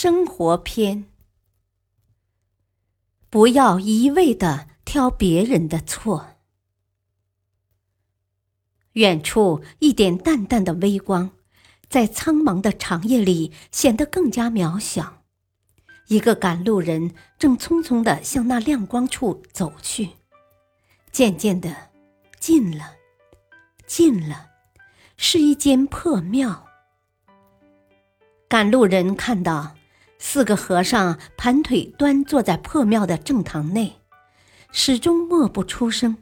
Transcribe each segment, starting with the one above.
生活篇，不要一味的挑别人的错。远处一点淡淡的微光，在苍茫的长夜里显得更加渺小。一个赶路人正匆匆的向那亮光处走去，渐渐的，近了，近了，是一间破庙。赶路人看到。四个和尚盘腿端坐在破庙的正堂内，始终默不出声。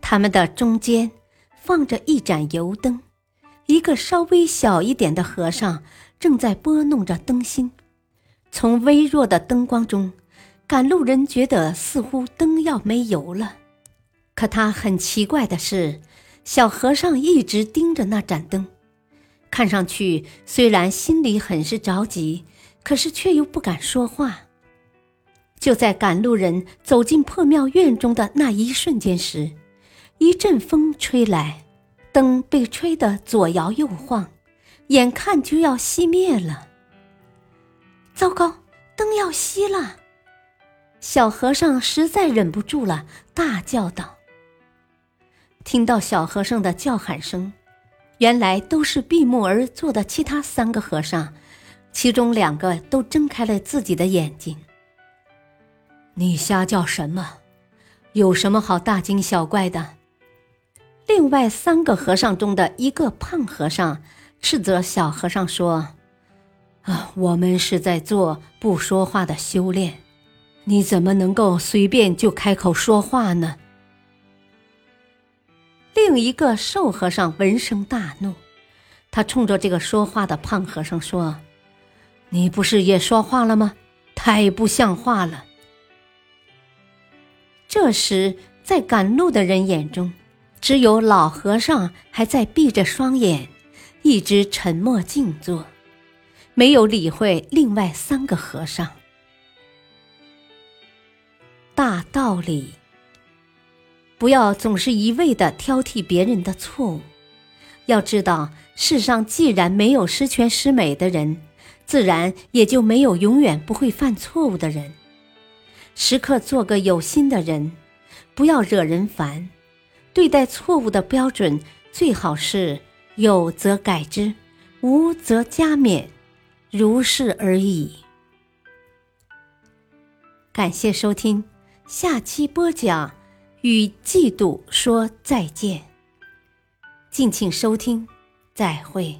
他们的中间放着一盏油灯，一个稍微小一点的和尚正在拨弄着灯芯。从微弱的灯光中，赶路人觉得似乎灯要没油了。可他很奇怪的是，小和尚一直盯着那盏灯，看上去虽然心里很是着急。可是却又不敢说话。就在赶路人走进破庙院中的那一瞬间时，一阵风吹来，灯被吹得左摇右晃，眼看就要熄灭了。糟糕，灯要熄了！小和尚实在忍不住了，大叫道。听到小和尚的叫喊声，原来都是闭目而坐的其他三个和尚。其中两个都睁开了自己的眼睛。你瞎叫什么？有什么好大惊小怪的？另外三个和尚中的一个胖和尚斥责小和尚说：“啊，我们是在做不说话的修炼，你怎么能够随便就开口说话呢？”另一个瘦和尚闻声大怒，他冲着这个说话的胖和尚说。你不是也说话了吗？太不像话了！这时，在赶路的人眼中，只有老和尚还在闭着双眼，一直沉默静坐，没有理会另外三个和尚。大道理：不要总是一味的挑剔别人的错误。要知道，世上既然没有十全十美的人。自然也就没有永远不会犯错误的人。时刻做个有心的人，不要惹人烦。对待错误的标准最好是有则改之，无则加勉，如是而已。感谢收听，下期播讲与嫉妒说再见。敬请收听，再会。